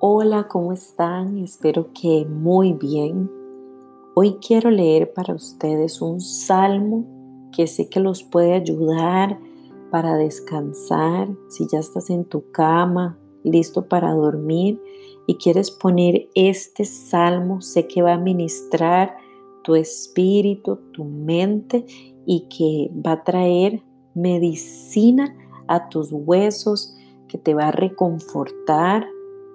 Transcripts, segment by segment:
Hola, ¿cómo están? Espero que muy bien. Hoy quiero leer para ustedes un salmo que sé que los puede ayudar para descansar. Si ya estás en tu cama, listo para dormir y quieres poner este salmo, sé que va a ministrar tu espíritu, tu mente y que va a traer medicina a tus huesos, que te va a reconfortar.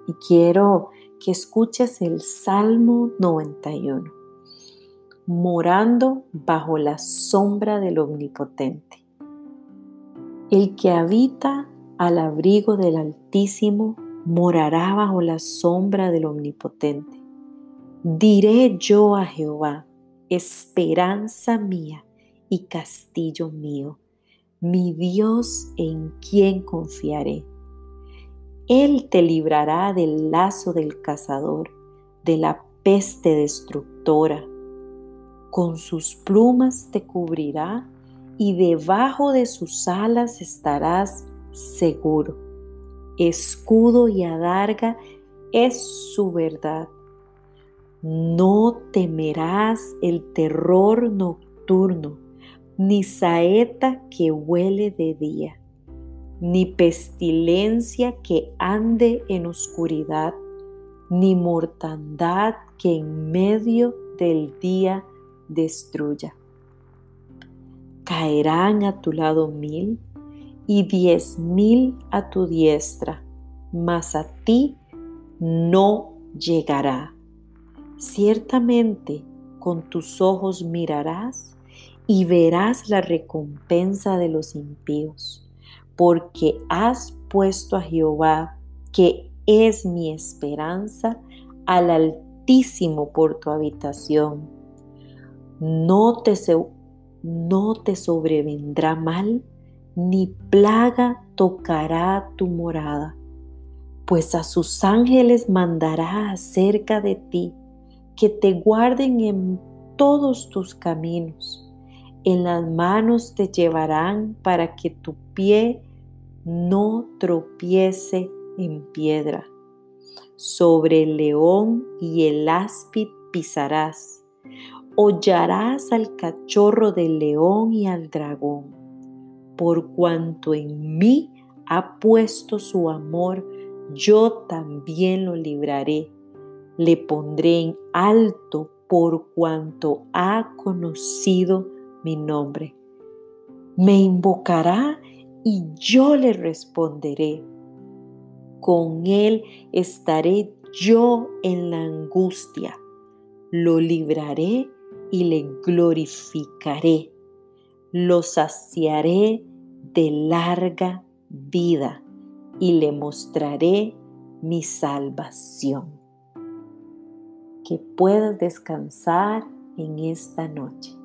Y quiero que escuches el Salmo 91, morando bajo la sombra del Omnipotente. El que habita al abrigo del Altísimo morará bajo la sombra del Omnipotente. Diré yo a Jehová, esperanza mía y castillo mío, mi Dios en quien confiaré. Él te librará del lazo del cazador, de la peste destructora. Con sus plumas te cubrirá y debajo de sus alas estarás seguro. Escudo y adarga es su verdad. No temerás el terror nocturno, ni saeta que huele de día ni pestilencia que ande en oscuridad, ni mortandad que en medio del día destruya. Caerán a tu lado mil y diez mil a tu diestra, mas a ti no llegará. Ciertamente con tus ojos mirarás y verás la recompensa de los impíos porque has puesto a Jehová, que es mi esperanza, al Altísimo por tu habitación. No te, no te sobrevendrá mal, ni plaga tocará tu morada, pues a sus ángeles mandará acerca de ti, que te guarden en todos tus caminos. En las manos te llevarán para que tu pie no tropiece en piedra. Sobre el león y el áspid pisarás. Hollarás al cachorro del león y al dragón. Por cuanto en mí ha puesto su amor, yo también lo libraré. Le pondré en alto por cuanto ha conocido mi nombre. Me invocará y yo le responderé. Con él estaré yo en la angustia. Lo libraré y le glorificaré. Lo saciaré de larga vida y le mostraré mi salvación. Que puedas descansar en esta noche.